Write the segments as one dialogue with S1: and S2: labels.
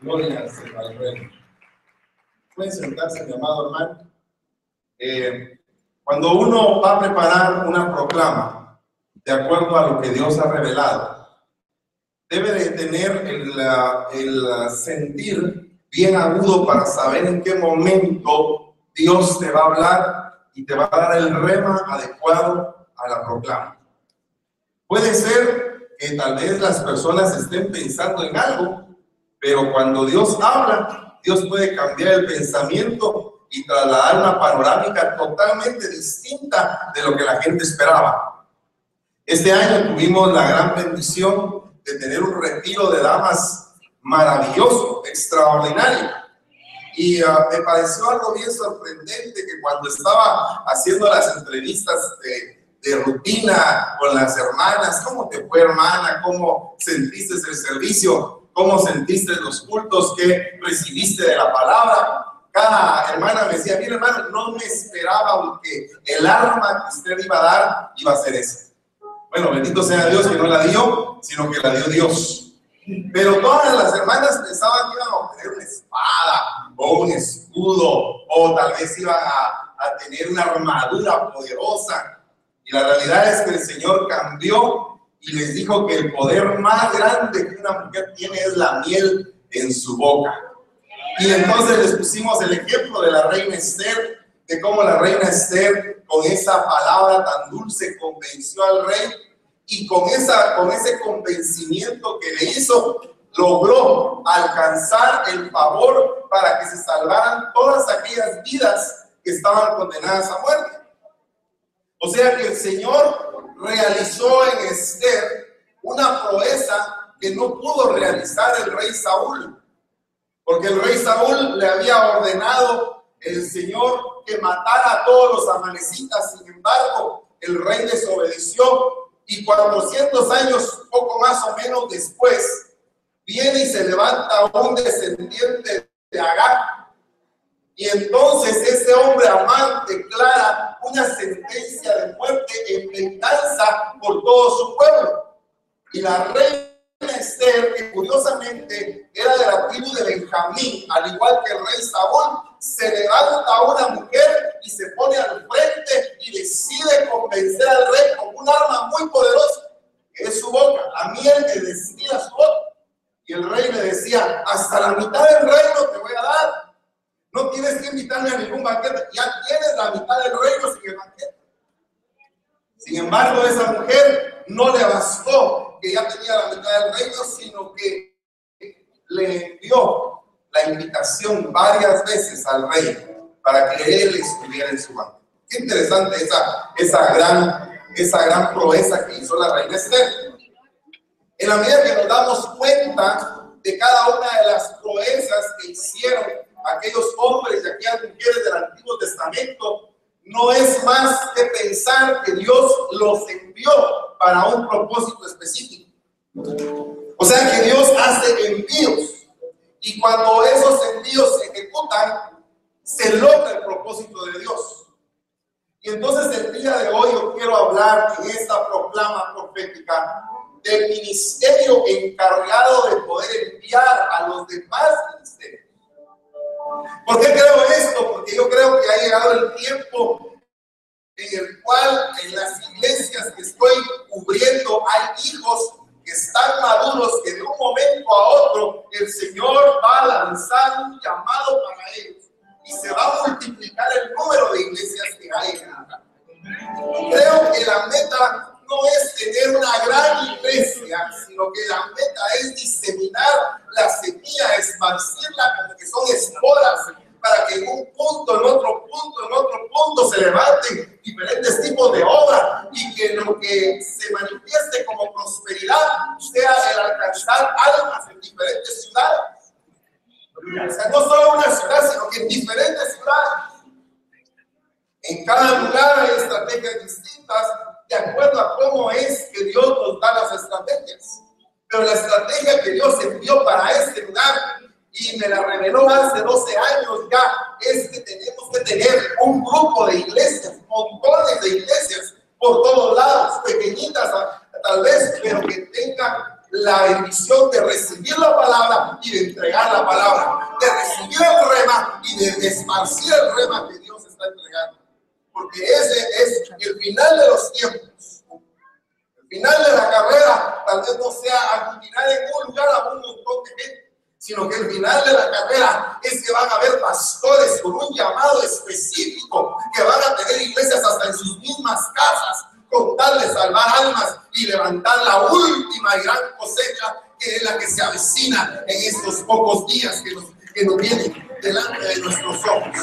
S1: Gloria al Rey. Pueden sentarse, mi amado hermano. Eh, cuando uno va a preparar una proclama, de acuerdo a lo que Dios ha revelado, debe de tener el, el sentir bien agudo para saber en qué momento Dios te va a hablar y te va a dar el rema adecuado a la proclama. Puede ser que tal vez las personas estén pensando en algo, pero cuando Dios habla, Dios puede cambiar el pensamiento y trasladar una panorámica totalmente distinta de lo que la gente esperaba. Este año tuvimos la gran bendición de tener un retiro de damas maravilloso, extraordinario. Y ah, me pareció algo bien sorprendente que cuando estaba haciendo las entrevistas de, de rutina con las hermanas, ¿cómo te fue hermana? ¿Cómo sentiste el servicio? ¿Cómo sentiste los cultos que recibiste de la palabra? Cada hermana me decía, mira hermano, no me esperaba que el arma que usted iba a dar iba a ser esa. Bueno, bendito sea Dios que no la dio, sino que la dio Dios. Pero todas las hermanas pensaban que iban a obtener una espada o un escudo o tal vez iban a, a tener una armadura poderosa. Y la realidad es que el Señor cambió y les dijo que el poder más grande que una mujer tiene es la miel en su boca. Y entonces les pusimos el ejemplo de la reina Esther, de cómo la reina Esther con esa palabra tan dulce convenció al rey y con, esa, con ese convencimiento que le hizo, logró alcanzar el favor para que se salvaran todas aquellas vidas que estaban condenadas a muerte. O sea que el Señor realizó en Esther una proeza que no pudo realizar el rey Saúl, porque el rey Saúl le había ordenado el Señor que matara a todos los amanecitas, sin embargo, el rey desobedeció y 400 años, poco más o menos después, viene y se levanta un descendiente de Agar y entonces ese hombre amante declara una sentencia de muerte en venganza por todo su pueblo. Y la reina Esther, que curiosamente era de la tribu de Benjamín, al igual que el rey Saúl, se levanta a una mujer y se pone al frente y decide convencer al rey con un arma muy poderosa, que es su boca, la miel que destila su boca. Y el rey le decía, hasta la mitad del reino te voy a dar no tienes que invitarme a ningún banquete. Ya tienes la mitad del reino sin el banquete. Sin embargo, esa mujer no le bastó que ya tenía la mitad del reino, sino que le dio la invitación varias veces al rey para que él estuviera en su banquete. Qué interesante esa, esa, gran, esa gran proeza que hizo la reina Esther. En la medida que nos damos cuenta de cada una de las proezas que hicieron aquellos hombres y aquellas mujeres del Antiguo Testamento, no es más que pensar que Dios los envió para un propósito específico. O sea que Dios hace envíos y cuando esos envíos se ejecutan, se logra el propósito de Dios. Y entonces el día de hoy yo quiero hablar en esta proclama profética del ministerio encargado de poder enviar a los demás ministerios ¿Por qué creo esto? Porque yo creo que ha llegado el tiempo en el cual en las iglesias que estoy cubriendo hay hijos que están maduros, que de un momento a otro el Señor va a lanzar un llamado para ellos y se va a multiplicar el número de iglesias que hay. Creo que la meta no es tener una gran iglesia, sino que la meta es diseminar la semilla, esparcirla como que son esporas, para que en un punto, en otro punto, en otro punto se levanten diferentes tipos de obras y que lo que se manifieste como prosperidad sea el alcanzar almas en diferentes ciudades. O sea, no solo una ciudad, sino que en diferentes ciudades. En cada lugar hay estrategias distintas de acuerdo a cómo es que Dios nos da las estrategias. Pero la estrategia que Dios envió para este lugar y me la reveló hace 12 años ya, es que tenemos que tener un grupo de iglesias, montones de iglesias por todos lados, pequeñitas tal vez, pero que tengan la bendición de recibir la palabra y de entregar la palabra, de recibir el rema y de esparcir el rema que Dios está entregando. Porque ese es el final de los tiempos. El final de la carrera tal vez no sea aglutinar en un lugar a un montón de gente sino que el final de la carrera es que van a haber pastores con un llamado específico, que van a tener iglesias hasta en sus mismas casas, con tal de salvar almas y levantar la última gran cosecha que es la que se avecina en estos pocos días que nos, que nos vienen delante de nuestros ojos.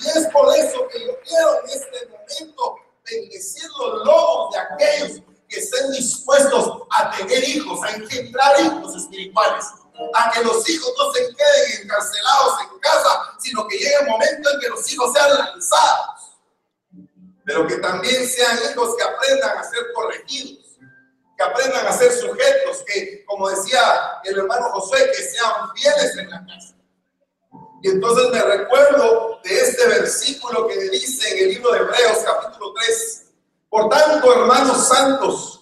S1: Y es por eso que yo quiero en este momento bendecir los lobos de aquellos que estén dispuestos a tener hijos, a engendrar hijos espirituales, a que los hijos no se queden encarcelados en casa, sino que llegue el momento en que los hijos sean lanzados, pero que también sean hijos que aprendan a ser corregidos, que aprendan a ser sujetos, que, como decía el hermano Josué, que sean fieles en la casa. Y entonces me recuerdo de este versículo que dice en el libro de Hebreos capítulo 3, por tanto, hermanos santos,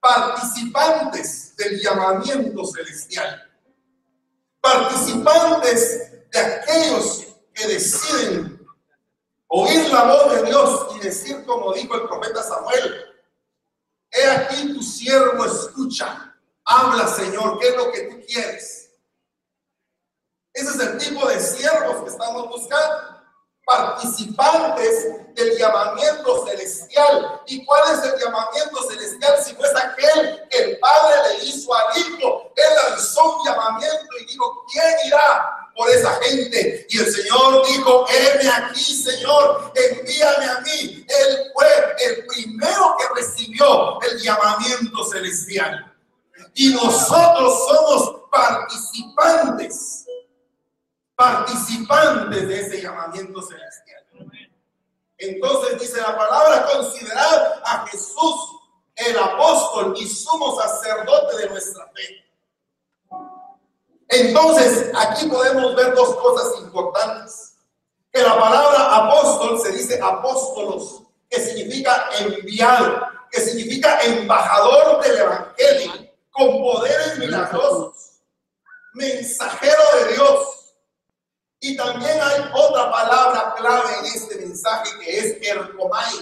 S1: participantes del llamamiento celestial, participantes de aquellos que deciden oír la voz de Dios y decir como dijo el profeta Samuel, he aquí tu siervo escucha, habla Señor, ¿qué es lo que tú quieres? Ese es el tipo de siervos que estamos buscando participantes del llamamiento celestial. ¿Y cuál es el llamamiento celestial si no es aquel que el Padre le hizo al Hijo? Él lanzó un llamamiento y dijo, ¿quién irá por esa gente? Y el Señor dijo, heme aquí, Señor, envíame a mí. Él fue el primero que recibió el llamamiento celestial. Y nosotros somos participantes participantes de ese llamamiento celestial. Entonces dice la palabra, considerar a Jesús el apóstol y sumo sacerdote de nuestra fe. Entonces, aquí podemos ver dos cosas importantes. Que la palabra apóstol se dice apóstolos, que significa enviado, que significa embajador del evangelio, con poderes milagrosos, mensajero de Dios, y también hay otra palabra clave en este mensaje que es ercomai,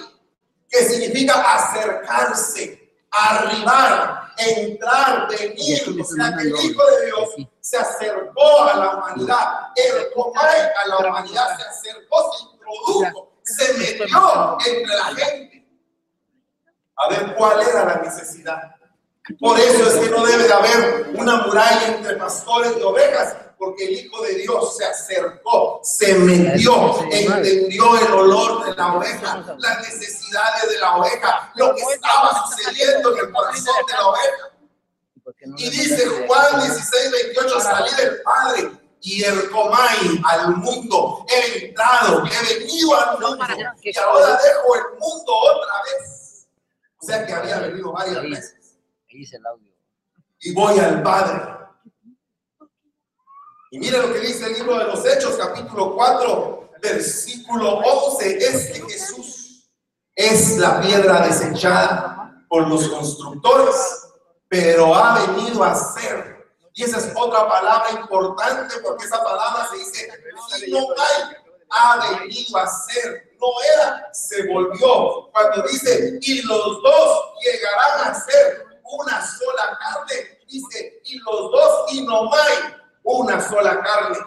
S1: que significa acercarse, arribar, entrar, venir. O sea que el Hijo de Dios se acercó a la humanidad. Ercomai a la humanidad se acercó, se introdujo, se metió entre la gente. A ver cuál era la necesidad. Por eso es que no debe de haber una muralla entre pastores y ovejas, porque el Hijo de Dios se acercó, se metió, entendió el olor de la oveja, las necesidades de la oveja, lo que estaba sucediendo en el corazón de la oveja. Y dice Juan 16, 28, salí del Padre y el comay al mundo, he entrado, he venido al mundo y ahora dejo el mundo otra vez. O sea que había venido varias veces. Y voy al Padre. Y mire lo que dice el libro de los Hechos, capítulo 4, versículo 11. Este Jesús es la piedra desechada por los constructores, pero ha venido a ser. Y esa es otra palabra importante porque esa palabra se dice, no hay, ha venido a ser. No era, se volvió. Cuando dice, y los dos llegarán a ser una sola carne, dice, y los dos y no hay una sola carne.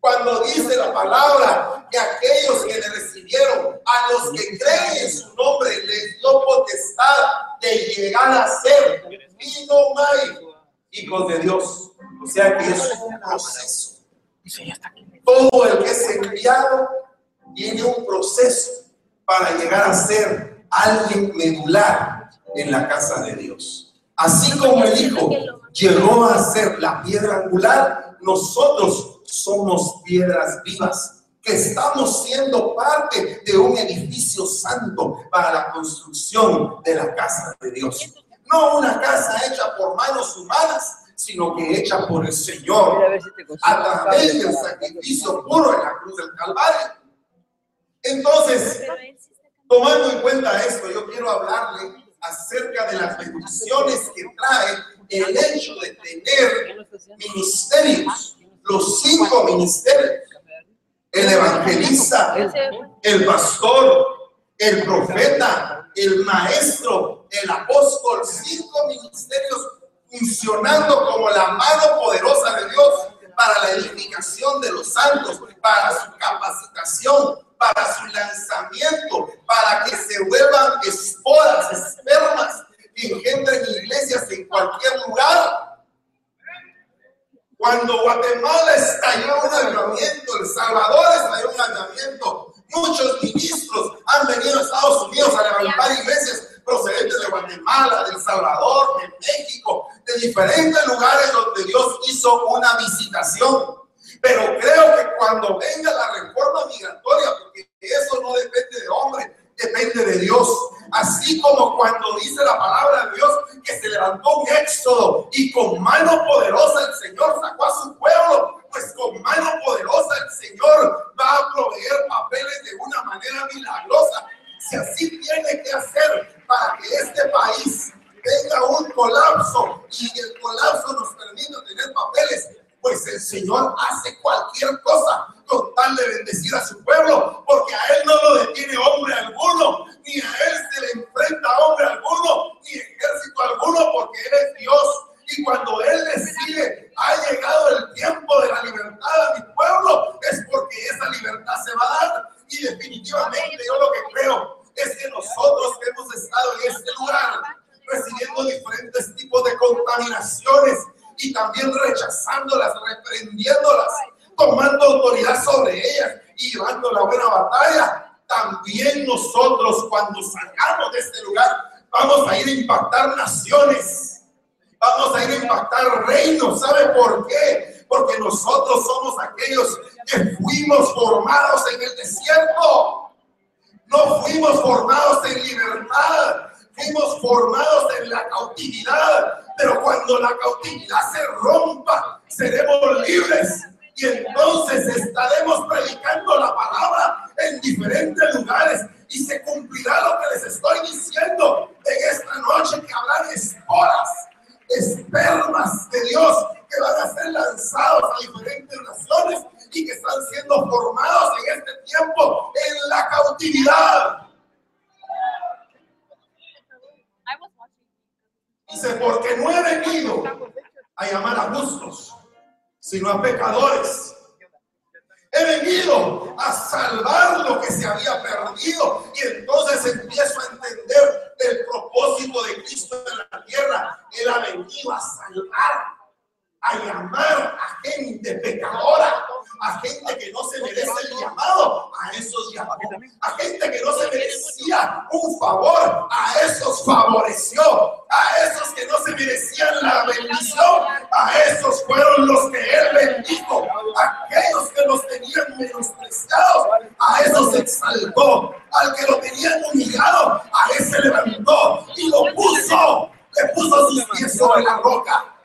S1: Cuando dice la palabra que aquellos que le recibieron, a los que creen en su nombre, les dio potestad de llegar a ser y no hay hijos de Dios. O sea que es un proceso. Todo el que es enviado tiene un proceso para llegar a ser alguien medular en la casa de Dios. Así como el Hijo llegó a ser la piedra angular, nosotros somos piedras vivas que estamos siendo parte de un edificio santo para la construcción de la casa de Dios. No una casa hecha por manos humanas, sino que hecha por el Señor a través del sacrificio puro en la cruz del Calvario. Entonces, tomando en cuenta esto, yo quiero hablarle acerca de las bendiciones que trae el hecho de tener ministerios, los cinco ministerios. El evangelista, el pastor, el profeta, el maestro, el apóstol, cinco ministerios funcionando como la mano poderosa de Dios para la edificación de los santos, para su capacitación, para su lanzamiento, para que se vuelvan esporas, espermas que engendren iglesias en cualquier lugar. Cuando Guatemala estalló un avivamiento, El Salvador estalló un avivamiento, muchos ministros han venido a Estados Unidos a levantar iglesias procedentes de Guatemala, de El Salvador, de México, de diferentes lugares donde Dios hizo una visitación. Pero creo que cuando venga la reforma migratoria, porque eso no depende de hombre, depende de Dios. Así como cuando dice la palabra de Dios que se levantó un éxodo y con mano poderosa el Señor sacó a su pueblo, pues con mano poderosa el Señor va a proveer papeles de una manera milagrosa. Si así tiene que hacer para que este país tenga un colapso y el colapso nos permita tener papeles, pues el Señor hace cualquier cosa con de bendecir a su pueblo, porque a Él no lo detiene hombre alguno, ni a Él se le enfrenta hombre alguno, ni ejército alguno, porque Él es Dios. Y cuando Él decide, ha llegado el tiempo de la libertad a mi pueblo, es porque esa libertad se va a dar. Y definitivamente yo lo que creo es que nosotros que hemos estado en este lugar, recibiendo diferentes tipos de contaminaciones, y también rechazándolas, reprendiéndolas, tomando autoridad sobre ellas y llevando la buena batalla. También nosotros cuando salgamos de este lugar vamos a ir a impactar naciones, vamos a ir a impactar reinos. ¿Sabe por qué? Porque nosotros somos aquellos que fuimos formados en el desierto. No fuimos formados en libertad, fuimos formados en la cautividad, pero cuando la cautividad se rompa, seremos libres. Y entonces estaremos predicando la palabra en diferentes lugares y se cumplirá lo que les estoy diciendo en esta noche que habrán esporas, espermas de Dios que van a ser lanzados a diferentes naciones y que están siendo formados en este tiempo en la cautividad. Dice, porque no he venido a llamar a justos, sino a pecadores. He venido a salvar lo que se había perdido y entonces empiezo a entender el propósito de Cristo en la tierra. Él ha venido a salvar a llamar a gente pecadora, a gente que no se merece el llamado, a esos llamó, a gente que no se merecía un favor, a esos favoreció, a esos que no se merecían la bendición, a esos fueron los que él bendijo, aquellos que los tenían menospreciados, a esos exaltó, al que lo tenían humillado, a ese levantó y lo puso, le puso sus pies sobre la roca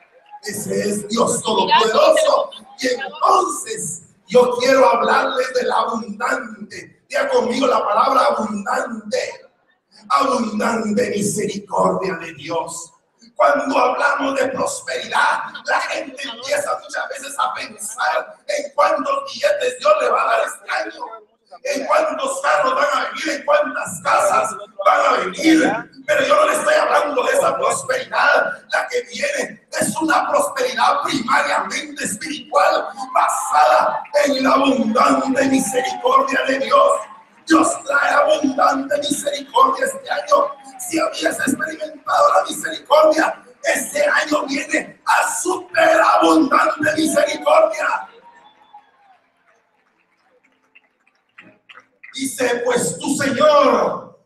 S1: ese es Dios Todopoderoso. Y entonces yo quiero hablarles del abundante. Diga conmigo la palabra abundante. Abundante misericordia de Dios. Cuando hablamos de prosperidad, la gente empieza muchas veces a pensar en cuántos billetes Dios le va a dar este año en cuántos carros van a venir, en cuántas casas van a venir. Pero yo no le estoy hablando de esa prosperidad. La en la abundante misericordia de Dios. Dios trae abundante misericordia este año. Si habías experimentado la misericordia, este año viene a super abundante misericordia. Dice, pues tu Señor,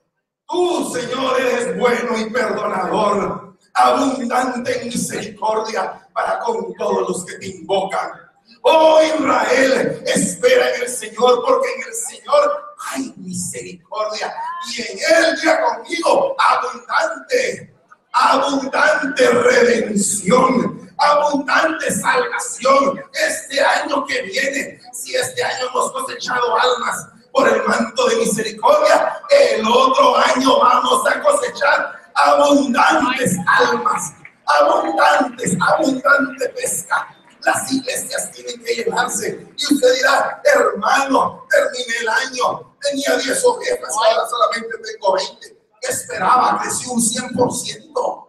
S1: tú Señor eres bueno y perdonador, abundante en misericordia para con todos los que te invocan. Oh Israel, espera en el Señor, porque en el Señor hay misericordia y en Él ya conmigo abundante, abundante redención, abundante salvación. Este año que viene, si este año hemos cosechado almas, por el manto de misericordia. El otro año vamos a cosechar abundantes almas, abundantes, abundante pesca. Las iglesias tienen que llenarse. Y usted dirá, hermano, terminé el año, tenía 10 ovejas, ahora solamente tengo 20. esperaba? Creció un 100%.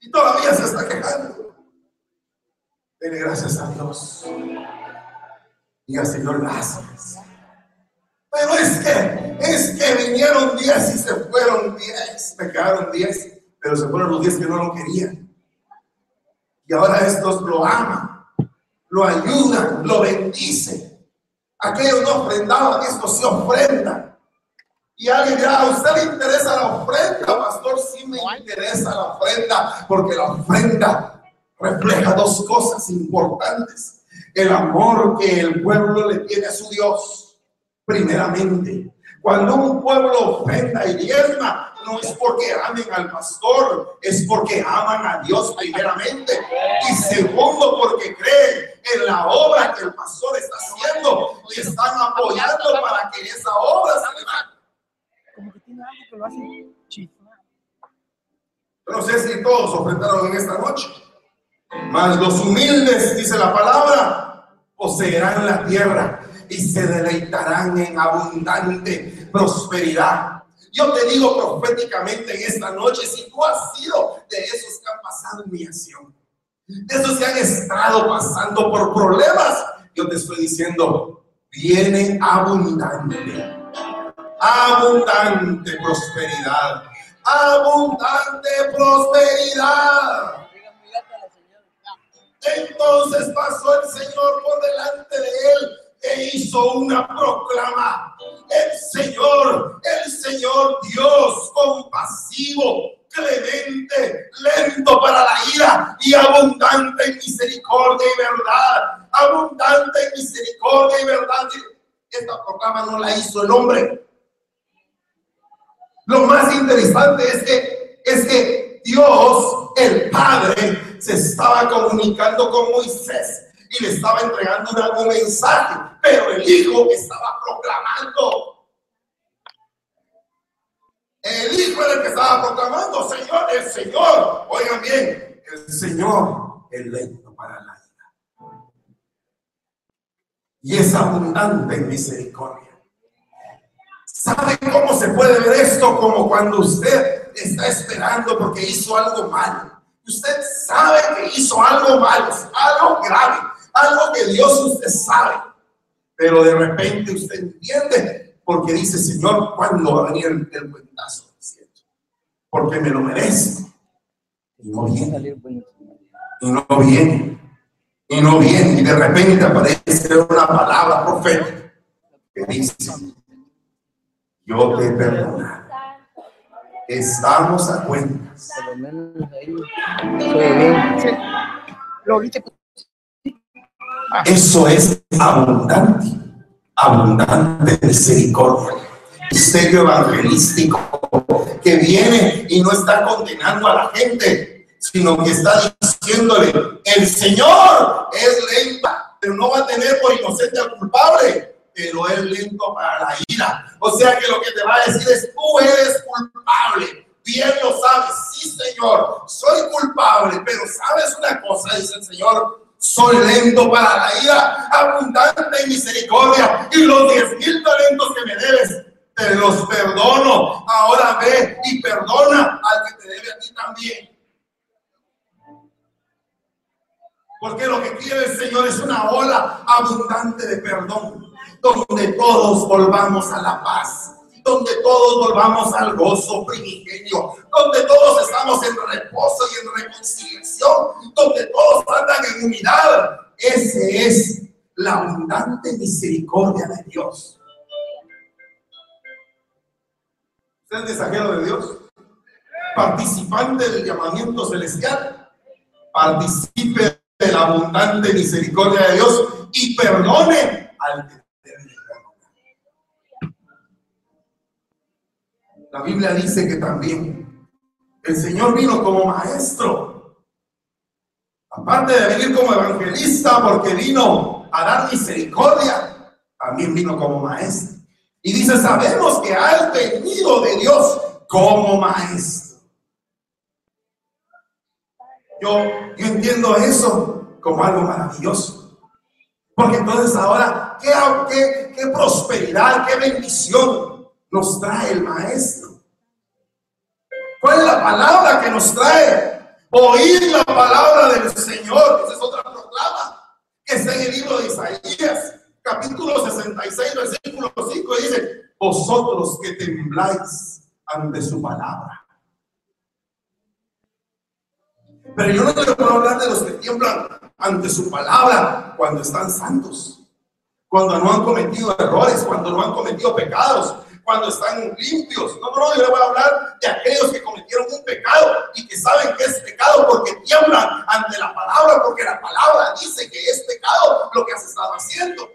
S1: Y todavía se está quejando. Dele gracias a Dios. Y al Señor gracias. Pero es que, es que vinieron 10 y se fueron 10. Me quedaron 10, pero se fueron los 10 que no lo querían. Y ahora estos lo aman, lo ayudan, lo bendicen. Aquellos no ofrendaban, estos se ofrendan. Y alguien dirá, ¿a usted le interesa la ofrenda? Pastor, sí me interesa la ofrenda, porque la ofrenda refleja dos cosas importantes. El amor que el pueblo le tiene a su Dios, primeramente. Cuando un pueblo ofrenda y diezma, no es porque amen al pastor, es porque aman a Dios primeramente. Y segundo, porque creen en la obra que el pastor está haciendo y están apoyando para que esa obra se Como que tiene algo que lo hace chiflar. No sé si todos ofrendaron en esta noche. Mas los humildes, dice la palabra, poseerán la tierra y se deleitarán en abundante prosperidad. Yo te digo proféticamente en esta noche, si tú has sido de esos que han pasado humillación, de esos que han estado pasando por problemas, yo te estoy diciendo, viene abundante, abundante prosperidad, abundante prosperidad. Entonces pasó el Señor por delante de él e hizo una proclama. El Señor, el Señor Dios compasivo, clemente, lento para la ira y abundante en misericordia y verdad. Abundante en misericordia y verdad. Esta proclama no la hizo el hombre. Lo más interesante es que, es que Dios, el Padre, se estaba comunicando con Moisés y le estaba entregando un mensaje, pero el hijo estaba proclamando. El hijo era el que estaba proclamando, Señor, el Señor, oigan bien, el Señor es lento para la ira y es abundante en misericordia. ¿Sabe cómo se puede ver esto? Como cuando usted está esperando porque hizo algo malo. Usted sabe que hizo algo malo, algo grave, algo que Dios usted sabe. Pero de repente usted entiende porque dice, Señor, ¿cuándo va a venir el, cuentazo? Porque me lo merezco. Y no viene. Y no viene. Y no viene. Y de repente aparece una palabra profética que dice, yo te perdono. Estamos a cuentas. Eso es abundante, abundante misericordia. Misterio evangelístico que viene y no está condenando a la gente, sino que está diciéndole, el Señor es lenta, pero no va a tener por inocente al culpable, pero es lento para la ira. O sea que lo que te va a decir es, tú eres culpable, bien lo sabes, sí Señor, soy culpable, pero sabes una cosa, dice el Señor, soy lento para la ira, abundante en misericordia, y los diez mil talentos que me debes, te los perdono. Ahora ve y perdona al que te debe a ti también. Porque lo que quiere el Señor es una ola abundante de perdón, donde todos volvamos a la paz donde todos volvamos al gozo primigenio, donde todos estamos en unidad. Ese es la abundante misericordia de Dios. ¿Usted es mensajero de Dios? Participante del llamamiento celestial. Participe de la abundante misericordia de Dios y perdone al que La Biblia dice que también el Señor vino como maestro. Aparte de venir como evangelista, porque vino a dar misericordia, también vino como maestro. Y dice, sabemos que has venido de Dios como maestro. Yo, yo entiendo eso como algo maravilloso. Porque entonces ahora, ¿qué, qué, qué prosperidad, qué bendición nos trae el maestro? ¿Cuál es la palabra que nos trae? Oír la palabra del Señor. Esa es otra proclama que está en el libro de Isaías, capítulo 66, versículo 5. Dice, vosotros que tembláis ante su palabra. Pero yo no te puedo hablar de los que tiemblan ante su palabra cuando están santos, cuando no han cometido errores, cuando no han cometido pecados, cuando están limpios. No, no, yo le voy a hablar de aquellos que cometieron un pecado y que saben que es pecado porque tiemblan ante la palabra, porque la palabra dice que es pecado lo que has estado haciendo.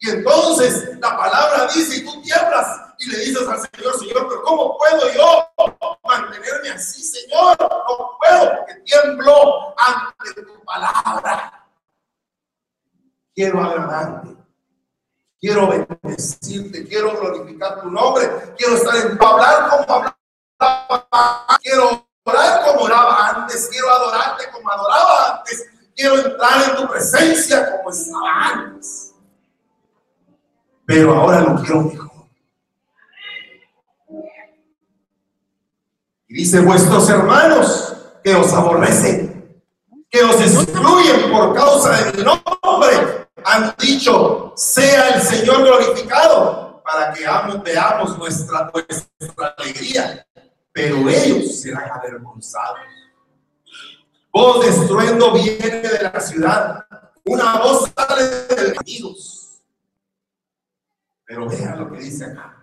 S1: Y entonces la palabra dice, y tú tiemblas y le dices al Señor, Señor, pero ¿cómo puedo yo mantenerme así, Señor? No puedo porque tiemblo ante tu palabra. Quiero agradarte. Quiero bendecirte, quiero glorificar tu nombre, quiero estar en tu hablar como hablaba, quiero orar como oraba antes, quiero adorarte como adoraba antes, quiero entrar en tu presencia como estaba antes pero ahora lo quiero mejor. Y dice, vuestros hermanos que os aborrecen, que os excluyen por causa de mi nombre, han dicho, sea el Señor glorificado, para que veamos nuestra, nuestra alegría, pero ellos serán avergonzados. Voz de estruendo viene de la ciudad, una voz sale de amigos pero vean lo que dice acá.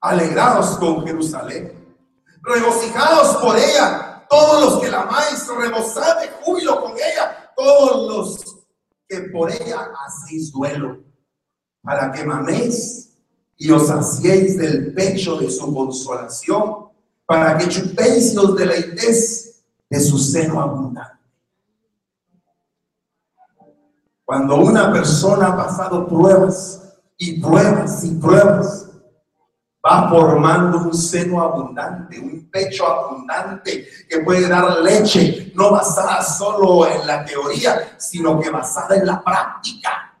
S1: Alegrados con Jerusalén, regocijados por ella, todos los que la amáis, rebosad de júbilo con ella, todos los que por ella hacéis duelo, para que maméis y os hacéis del pecho de su consolación, para que chupéis y os deleitéis de su seno abundante. Cuando una persona ha pasado pruebas, y pruebas y pruebas, va formando un seno abundante, un pecho abundante que puede dar leche, no basada solo en la teoría, sino que basada en la práctica,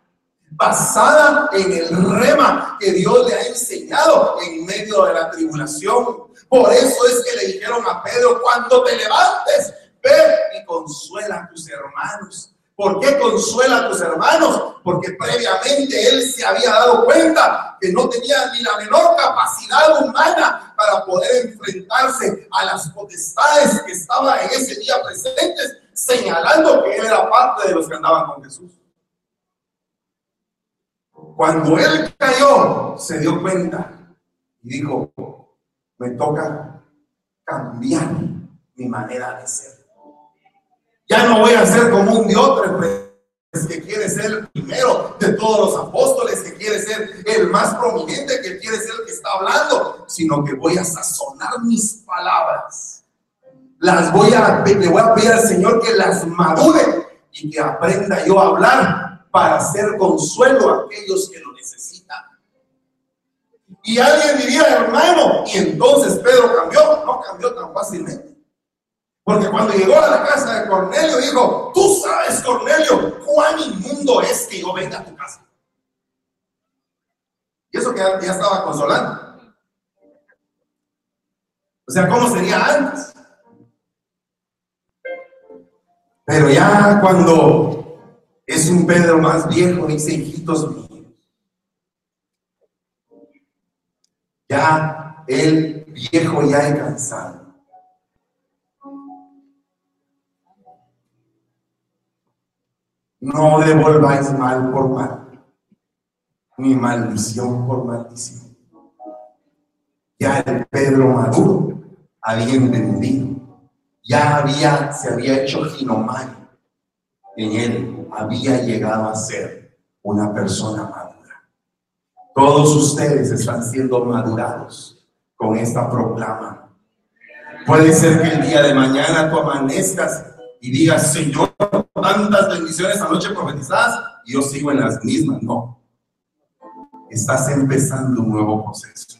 S1: basada en el rema que Dios le ha enseñado en medio de la tribulación. Por eso es que le dijeron a Pedro, cuando te levantes, ve y consuela a tus hermanos ¿Por qué consuela a tus hermanos? Porque previamente él se había dado cuenta que no tenía ni la menor capacidad humana para poder enfrentarse a las potestades que estaban en ese día presentes, señalando que él era parte de los que andaban con Jesús. Cuando él cayó, se dio cuenta y dijo, me toca cambiar mi manera de ser. Ya no voy a ser como un diótrefe que quiere ser el primero de todos los apóstoles, que quiere ser el más prominente, que quiere ser el que está hablando, sino que voy a sazonar mis palabras. Las voy a, le voy a pedir al Señor que las madure y que aprenda yo a hablar para hacer consuelo a aquellos que lo necesitan. Y alguien diría, hermano, y entonces Pedro cambió, no cambió tan fácilmente. Porque cuando llegó a la casa de Cornelio, dijo, tú sabes, Cornelio, cuán inmundo es que yo venga a tu casa. Y eso que ya, estaba consolando. O sea, ¿cómo sería antes? Pero ya cuando es un Pedro más viejo, dice, hijitos míos, ya el viejo ya he cansado No devolváis mal por mal, ni maldición por maldición. Ya el Pedro maduro había entendido, ya había, se había hecho ginomai en él, había llegado a ser una persona madura. Todos ustedes están siendo madurados con esta proclama. Puede ser que el día de mañana tú amanezcas y digas, Señor, tantas bendiciones anoche profetizadas y yo sigo en las mismas. No. estás empezando un nuevo proceso.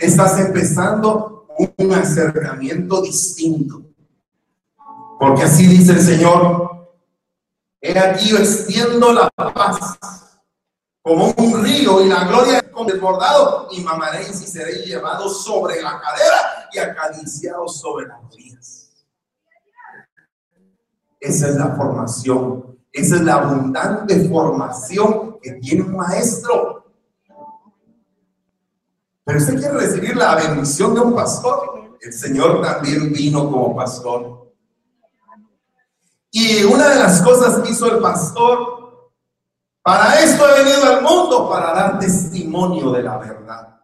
S1: Estás empezando un acercamiento distinto. Porque así dice el Señor, he aquí yo extiendo la paz como un río y la gloria como desbordado y mamaréis y seréis llevados sobre la cadera y acariciados sobre las rodillas. Esa es la formación, esa es la abundante formación que tiene un maestro. Pero usted quiere recibir la bendición de un pastor. El Señor también vino como pastor. Y una de las cosas que hizo el pastor para esto he venido al mundo, para dar testimonio de la verdad.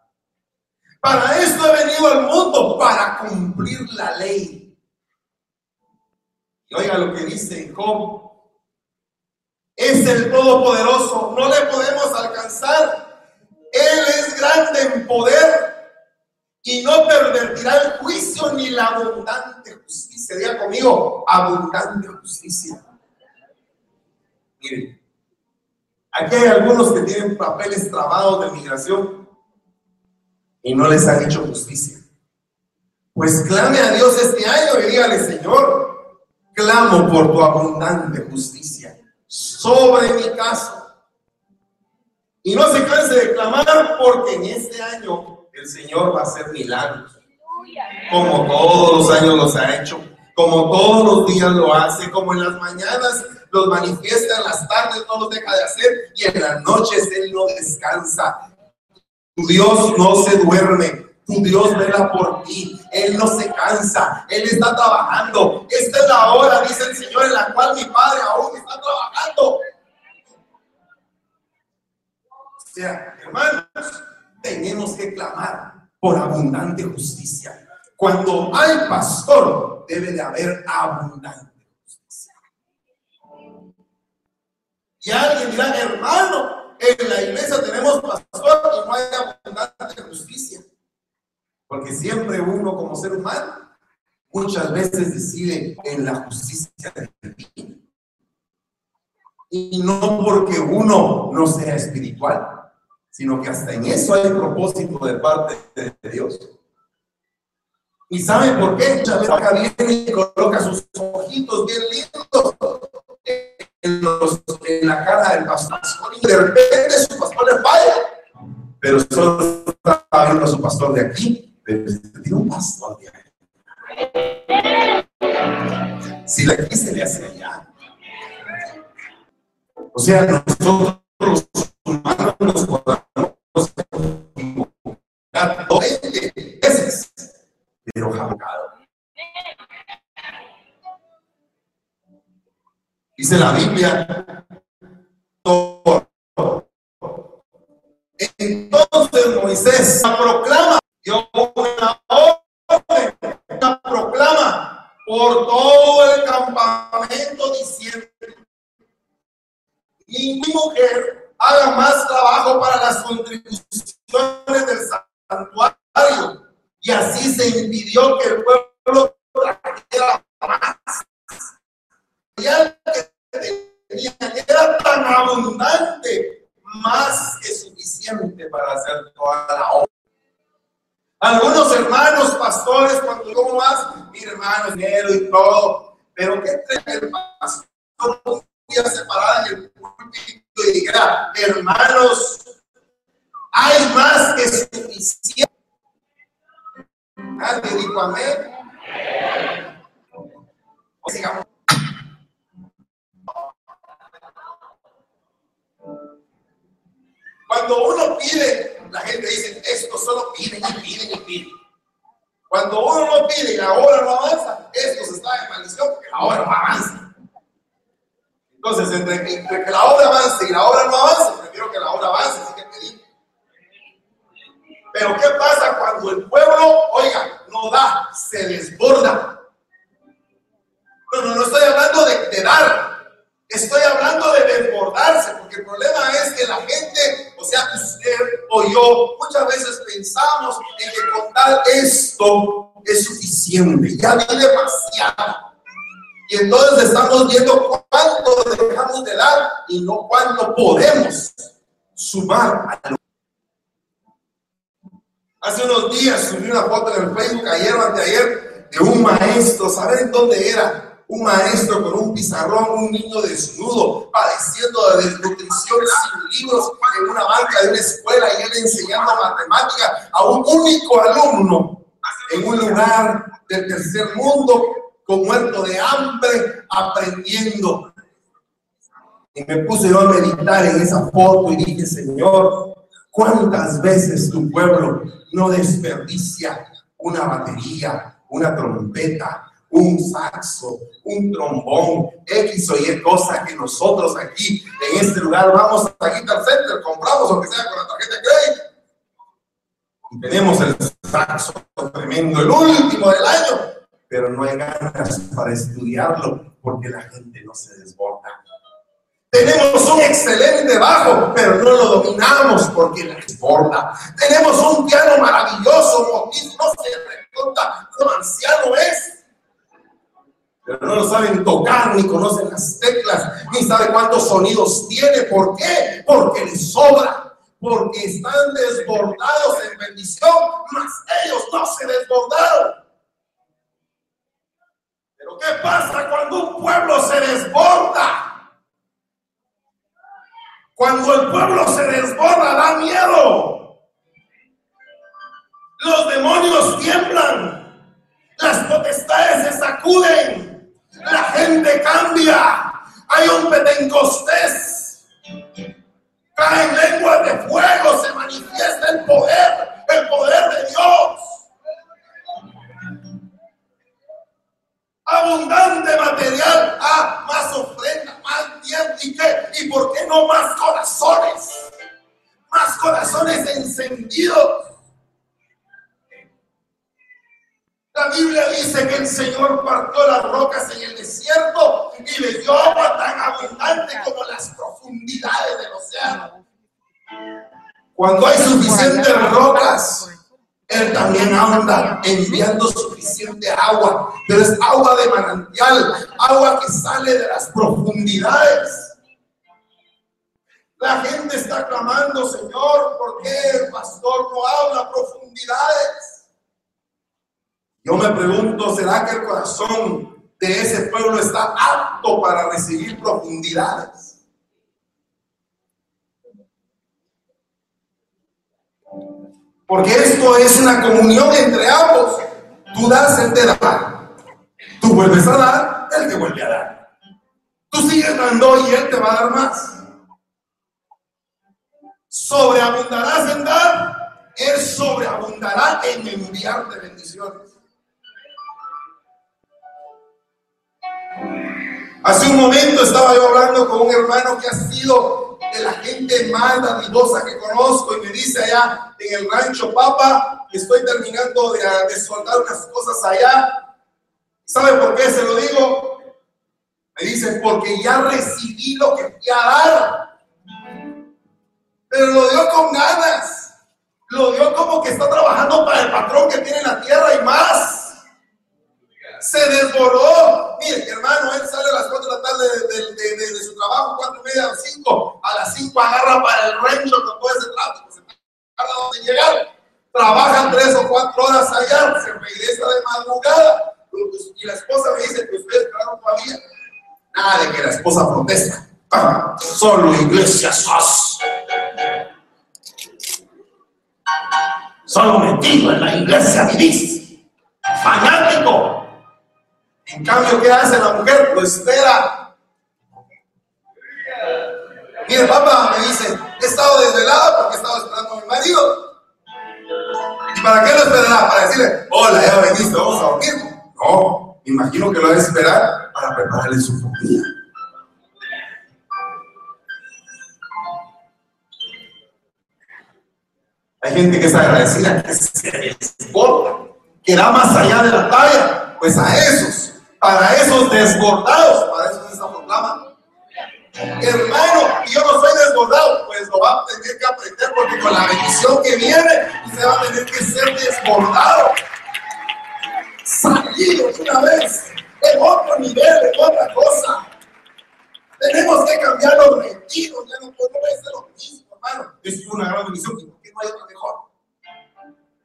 S1: Para esto he venido al mundo, para cumplir la ley. Y oiga lo que dice Job. Es el Todopoderoso, no le podemos alcanzar. Él es grande en poder y no pervertirá el juicio ni la abundante justicia. Diga conmigo, abundante justicia. Miren, Aquí hay algunos que tienen papeles trabados de migración y no les han hecho justicia. Pues clame a Dios este año y dígale, Señor, clamo por tu abundante justicia sobre mi caso. Y no se canse de clamar porque en este año el Señor va a hacer milagros. Como todos los años los ha hecho, como todos los días lo hace, como en las mañanas los manifiesta en las tardes, no los deja de hacer y en las noches Él no descansa. Tu Dios no se duerme, Dios vela por ti, Él no se cansa, Él está trabajando. Esta es la hora, dice el Señor, en la cual mi Padre aún está trabajando. O sea, hermanos, tenemos que clamar por abundante justicia. Cuando hay pastor, debe de haber abundante Y alguien dirá, hermano, en la iglesia tenemos pastor y no hay abundante justicia. Porque siempre uno como ser humano muchas veces decide en la justicia Dios. Y no porque uno no sea espiritual, sino que hasta en eso hay propósito de parte de Dios. ¿Y sabe por qué? Acá viene y coloca sus ojitos bien lindos en, los, en la cara del pastor y de repente su pastor le falla. Pero solo está a su pastor de aquí, pero un. Si la aquí se le hace allá. O sea, nosotros los humanos nos podamos equivocar 20 veces, pero jamás. Dice la Biblia. Entonces Moisés esto es suficiente, ya vi demasiado. Y entonces estamos viendo cuánto dejamos de dar y no cuánto podemos sumar a lo Hace unos días subí una foto en el Facebook, ayer o anteayer, de un maestro, ¿saben dónde era? Un maestro con un pizarrón, un niño desnudo, padeciendo de desnutrición sin libros en una banca de una escuela y él enseñando matemática a un único alumno en un lugar del tercer mundo con muerto de hambre aprendiendo. Y me puse yo a meditar en esa foto y dije, Señor, ¿cuántas veces tu pueblo no desperdicia una batería, una trompeta, un saxo, un trombón, X o Y cosa que nosotros aquí en este lugar vamos a Guitar Center, compramos o que sea con la tarjeta crédito. Y tenemos el saxo tremendo, el último del año, pero no hay ganas para estudiarlo porque la gente no se desborda. Tenemos un excelente bajo, pero no lo dominamos porque la desborda. Tenemos un piano maravilloso, no se pregunta cómo anciano es. Pero no lo saben tocar, ni conocen las teclas, ni saben cuántos sonidos tiene. ¿Por qué? Porque les sobra. Porque están desbordados en bendición, mas ellos no se desbordaron. Pero ¿qué pasa cuando un pueblo se desborda? Cuando el pueblo se desborda, da miedo. Los demonios tiemblan. Las potestades se sacuden. La gente cambia. Hay un petencostés. Caen lenguas de fuego. Se manifiesta el poder. El poder de Dios. abundante material, ah, más ofrenda, más tiempo, ¿y qué? ¿Y por qué no más corazones? Más corazones encendidos. La Biblia dice que el Señor partió las rocas en el desierto y le dio agua tan abundante como las profundidades del océano. Cuando hay suficientes rocas, él también anda enviando suficiente agua, pero es agua de manantial, agua que sale de las profundidades. La gente está clamando, Señor, ¿por qué el pastor no habla profundidades? Yo me pregunto, ¿será que el corazón de ese pueblo está apto para recibir profundidades? Porque esto es una comunión entre ambos. Tú das, Él te da. Tú vuelves a dar, Él te vuelve a dar. Tú sigues dando y Él te va a dar más. Sobreabundarás en dar, Él sobreabundará en enviarte bendiciones. Hace un momento estaba yo hablando con un hermano que ha sido de la gente más dadivosa que conozco y me dice allá en el rancho Papa, estoy terminando de, de soldar unas cosas allá. ¿Sabe por qué se lo digo? Me dice, porque ya recibí lo que fui a dar. Pero lo dio con ganas. Lo dio como que está trabajando para el patrón que tiene la tierra y más se desbordó. Mire, hermano, él sale a las 4 de la tarde de, su trabajo, 4 y media o 5. A las 5 agarra para el rancho con todo ese tráfico. Se tarda donde llegar. Trabajan 3 o 4 horas allá. Se regresa de madrugada. Y la esposa me dice que ustedes quedaron todavía. Nada de que la esposa protesta. Solo iglesias Solo metido en la iglesia vivís. Fanático. En cambio, ¿qué hace la mujer? Lo espera. Mire, papá me dice, he estado desvelada porque he estado esperando a mi marido. ¿Y para qué lo esperará? Para decirle, hola, ya veniste, vamos a dormir. No, imagino que lo a esperar para prepararle su comida. Hay gente que es agradecida, que se desborda, que da más allá de la talla. Pues a esos para esos desbordados, para eso es esa proclama. Hermano, yo no soy desbordado, pues lo va a tener que aprender porque con la bendición que viene, usted va a tener que ser desbordado. Salido una vez, en otro nivel, en otra cosa. Tenemos que cambiar los retiros, ya no puede ser lo mismo, hermano. estuvo una gran bendición. ¿Y por qué no hay otra mejor?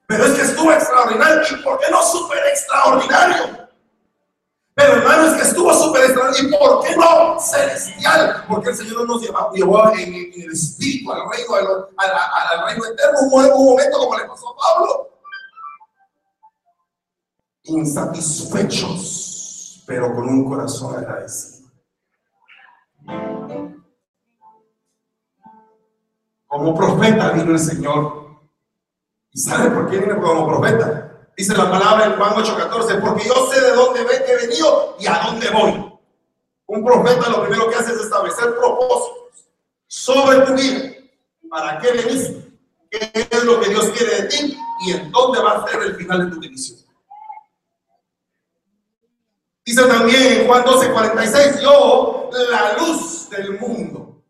S1: Pero es que estuvo extraordinario. ¿Y por qué no súper extraordinario? Pero hermano, es que estuvo súper extraordinario. ¿Y por qué no celestial? Porque el Señor nos llevó, en, el espíritu al reino, al, reino eterno. Un, un momento como le pasó a Pablo. Insatisfechos, pero con un corazón agradecido. Como profeta vino el Señor. ¿Y sabe por qué viene como profeta? Dice la palabra en Juan 8:14, porque yo sé de dónde ven que he venido y a dónde voy. Un profeta lo primero que hace es establecer propósitos sobre tu vida. ¿Para qué veniste? ¿Qué es lo que Dios quiere de ti? ¿Y en dónde va a ser el final de tu bendición? Dice también en Juan 12:46, yo, la luz del mundo,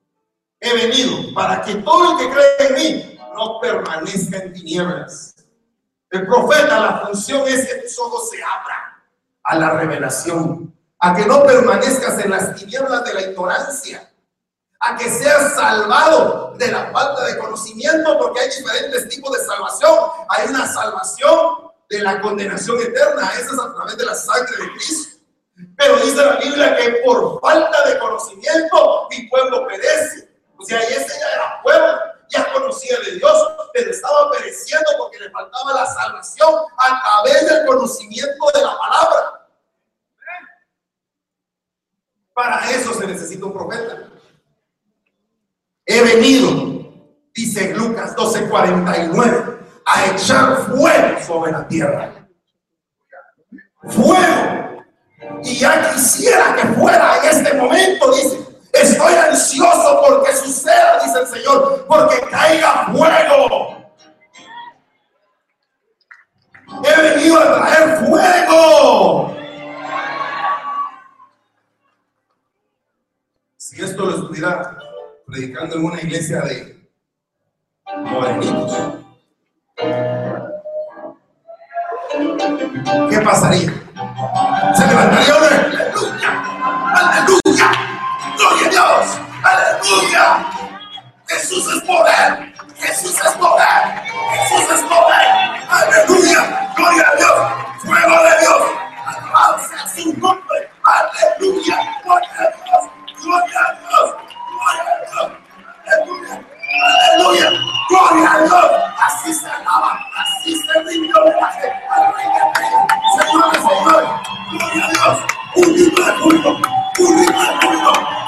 S1: he venido para que todo el que cree en mí no permanezca en tinieblas. El profeta, la función es que tus ojos se abran a la revelación, a que no permanezcas en las tinieblas de la ignorancia, a que seas salvado de la falta de conocimiento, porque hay diferentes tipos de salvación. Hay una salvación de la condenación eterna, esa es a través de la sangre de Cristo. Pero dice la Biblia que por falta de conocimiento mi pueblo perece. O sea, ese ya era pueblo, ya conocía de Dios, pero estaba pereciendo porque le faltaba la salvación a través del conocimiento de la palabra. Para eso se necesita un profeta. He venido, dice Lucas 12:49, a echar fuego sobre la tierra. Fuego. Y ya quisiera que fuera en este momento, dice, Estoy ansioso porque suceda, dice el Señor, porque caiga fuego. He venido a traer fuego. Si esto lo estuviera predicando en una iglesia de morenitos, ¿qué pasaría? Se levantaría una aleluya, aleluya. Gloria a Dios. Aleluya. Jesús es poder. Jesús es poder. Jesús es poder. Aleluya. Gloria a Dios. Fuego de Dios. Alabado su nombre. Aleluya. Gloria a Dios. Gloria a Dios. Gloria a Dios. Aleluya. Aleluya. Gloria a Dios. Así se alaba. Así se rindió homenaje al Rey de Reyes. Señores, señores. Gloria a Dios. Un libro de culto. Un libro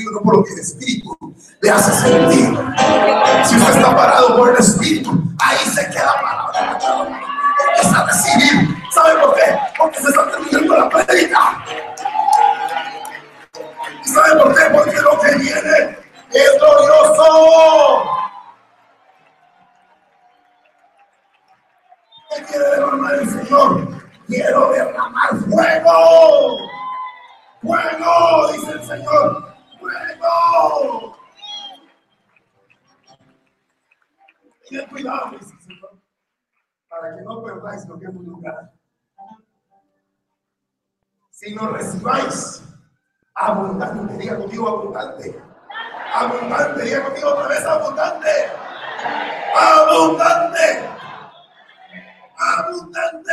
S1: por lo que yo te digo, no por lo que el espíritu le hace sentir. Si usted está parado por el espíritu, ahí se queda parado. Empieza a recibir. ¿Sabe por qué? Porque se está terminando la prédica. ¿Y sabe por qué? Porque lo que viene es glorioso. ¿Qué quiere derramar el Señor? quiero derramar fuego. Fuego, dice el Señor. Fuego. Ten cuidado, dice el Señor, para no perdáis lo que es un lugar. Si no recibáis abundante, diga contigo abundante. Abundante, diga contigo otra vez abundante. Abundante. Abundante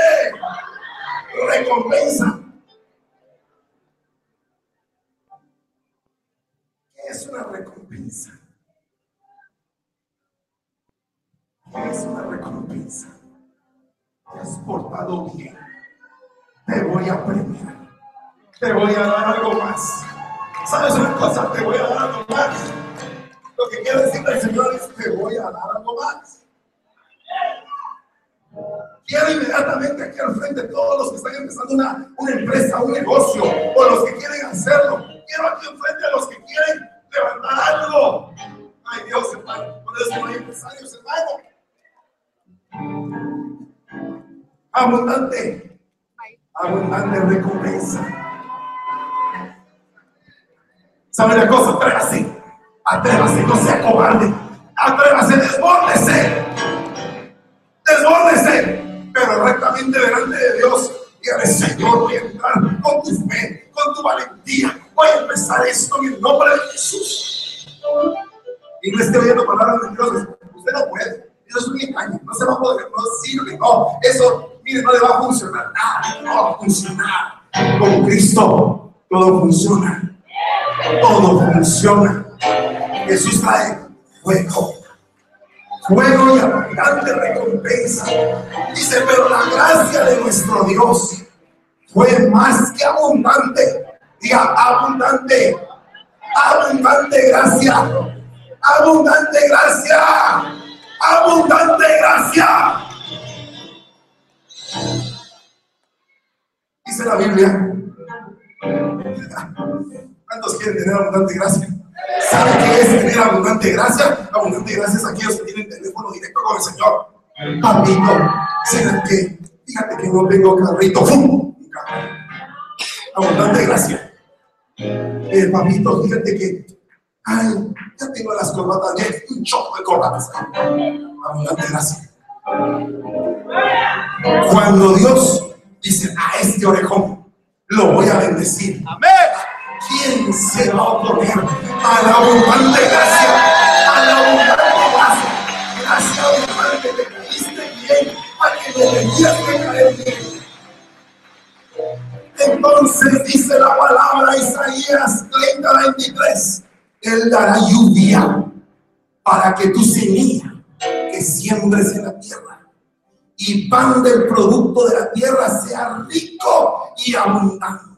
S1: recompensa. ¿Qué es una recompensa? ¿Qué es una recompensa? Te has portado bien. Te voy a premiar. Te voy a dar algo más. ¿Sabes una cosa? Te voy a dar algo más. Lo que quiere decir el Señor es: Te voy a dar algo más. Quiero inmediatamente aquí al frente todos los que están empezando una, una empresa, un negocio, o los que quieren hacerlo. quiero aquí enfrente a los que quieren levantar algo. Ay Dios, hermano, por eso no hay empresarios, hermano. Abundante, abundante recompensa. ¿Sabe la cosa? Atrévase, atrévase, no sea cobarde. Atrévase, desbórdese, desbórdese, pero rectamente delante de Dios. Y Señor, voy a entrar con tu fe, con tu valentía. Voy a empezar esto en el nombre de Jesús. Y no esté oyendo palabras de Dios. Usted no puede. Eso es un engaño. No se va a poder, no sirve. No, eso, mire, no le va a funcionar nada. No va a funcionar. Con Cristo todo funciona. Todo funciona. Jesús trae fuego. Fuego y abundante recompensa. Dice, pero la gracia de nuestro Dios fue más que abundante. Diga, abundante. Abundante gracia. Abundante gracia. Abundante gracia. Dice la Biblia. ¿Cuántos quieren tener abundante gracia? ¿Sabe qué es tener abundante gracia? Abundante gracia es aquellos que tienen teléfono directo con el Señor. Papito. Fíjate que no tengo carrito. Abundante gracia. Eh, papito, fíjate que, ay, ya tengo las corbatas, ya un choco de corbatas. Abundante gracia. Cuando Dios dice a este orejón, lo voy a bendecir. Amén. ¿Quién se va a oponer a la abundante gracia? A la abundante gracia. Gracia abundante, te caíste bien, a que me tenías que caer bien. Entonces dice la palabra Isaías 30, 23, Él dará lluvia para que tu semilla que siembres en la tierra y pan del producto de la tierra sea rico y abundante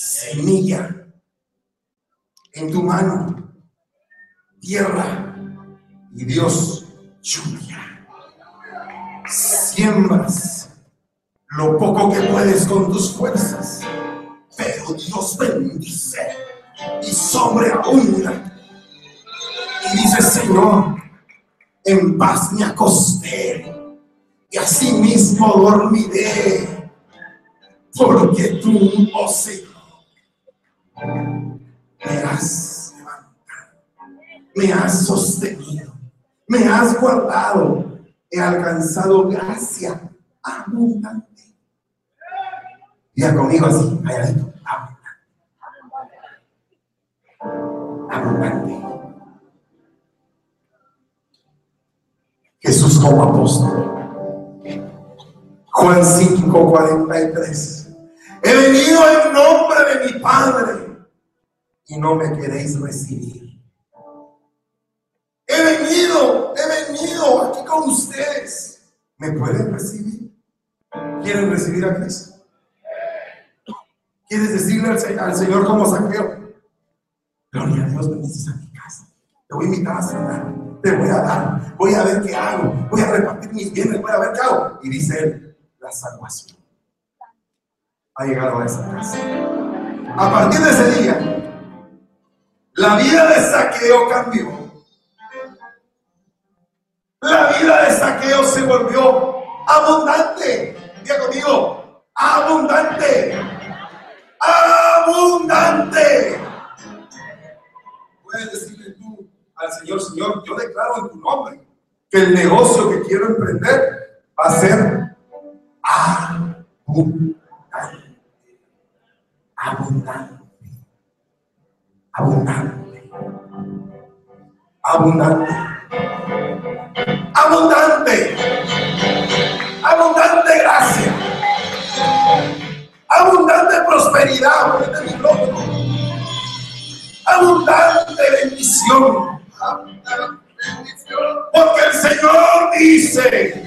S1: semilla en tu mano, tierra y Dios lluvia. Siembras lo poco que puedes con tus fuerzas, pero Dios bendice y sobreabunda. Dice, Señor, en paz me acosté y así mismo dormiré, porque tú, oh Señor, me has levantado, me has sostenido, me has guardado, he alcanzado gracia abundante. Diga conmigo así, abundante. Abundante. Jesús como apóstol. Juan 5, 43. He venido en nombre de mi Padre y no me queréis recibir. He venido, he venido aquí con ustedes. ¿Me pueden recibir? ¿Quieren recibir a Cristo? ¿Quieres decirle al, Señor como saqueo? Gloria a Dios, bendices a mi casa. Te voy a invitar a cenar. Te voy a dar. Voy a ver qué hago. Voy a repartir mis bienes. Voy a ver qué hago. Y dice él, la salvación ha llegado a esa casa. A partir de ese día, la vida de saqueo cambió. La vida de saqueo se volvió abundante. Diga conmigo, abundante. Abundante. Puedes decirle tú al Señor, Señor, yo declaro en tu nombre que el negocio que quiero emprender va a ser abundante. Abundante abundante. Abundante. Abundante. Abundante gracia. Abundante prosperidad. Abundante bendición. Porque el Señor dice,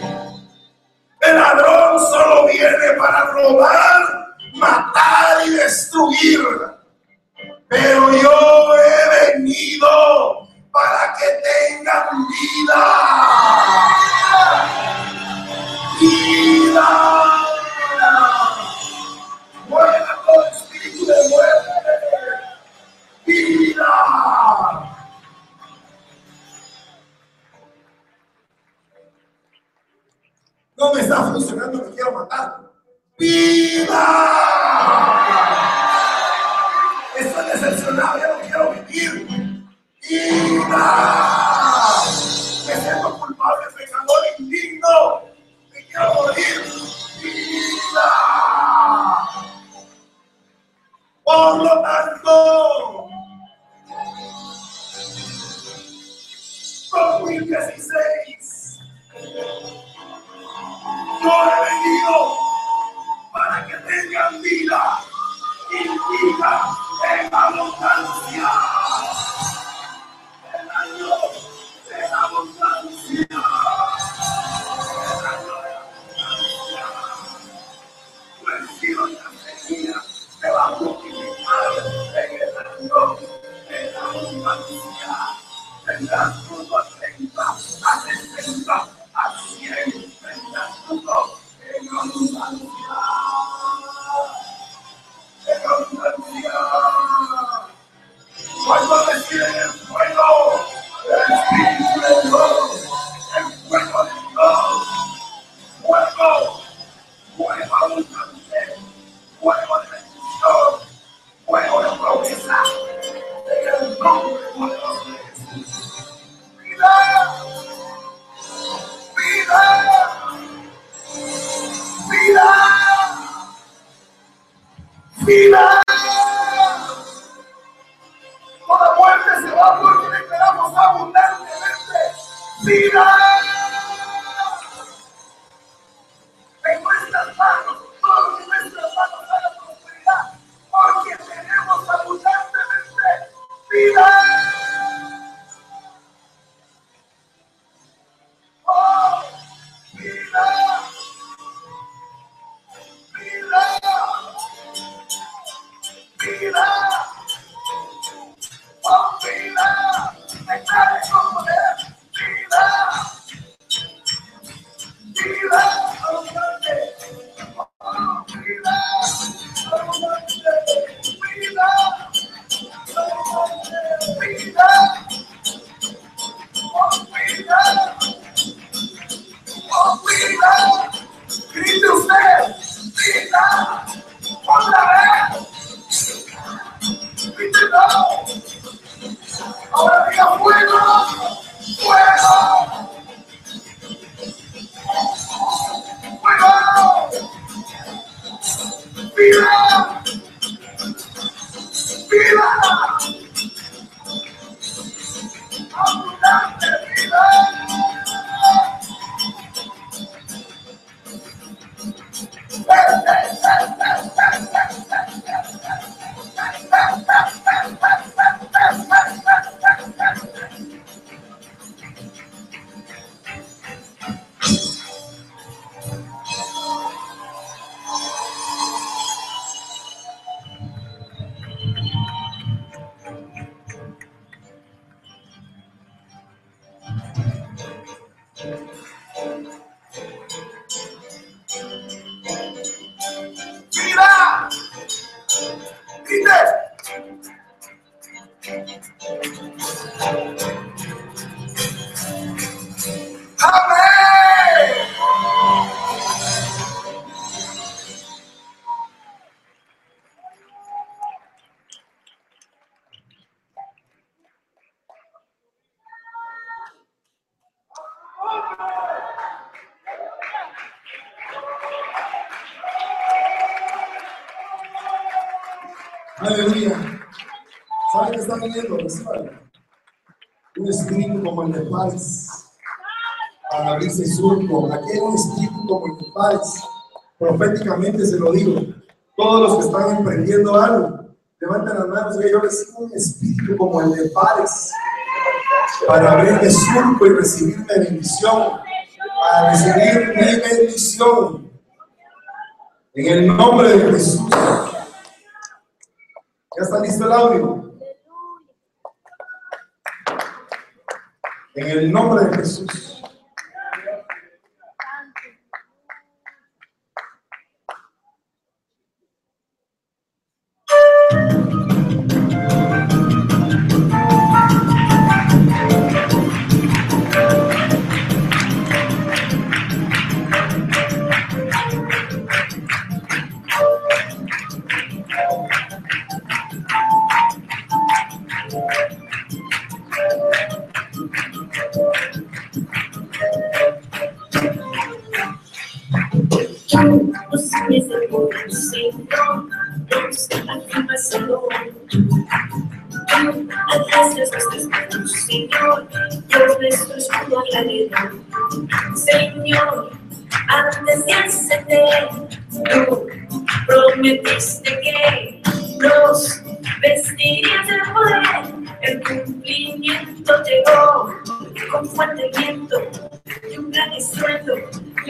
S1: el ladrón solo viene para robar, matar y destruir. Pero yo he venido para que tengan vida. Vida. Buena con espíritu de muerte. No me está funcionando, me quiero matar. ¡Viva! Estoy decepcionado, ya no quiero vivir. ¡Viva! Me siento culpable, pecador indigno. Me quiero morir. ¡Viva! Por lo tanto, 2016. Aleluya. ¿Sabe qué está viniendo? Reciban. Un espíritu como el de paz. Para abrirse surco. Aquí hay un espíritu como el de paz. Proféticamente se lo digo. Todos los que están emprendiendo algo, levanten las manos. Oye, yo recibo un espíritu como el de paz. Para abrirme surco y recibirme bendición. Para recibir mi bendición. En el nombre de Jesús. ¿Ya está listo el audio? En el nombre de Jesús.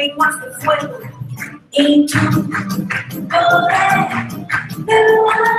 S2: Lenguas de fuego. Y tu poder de lo alto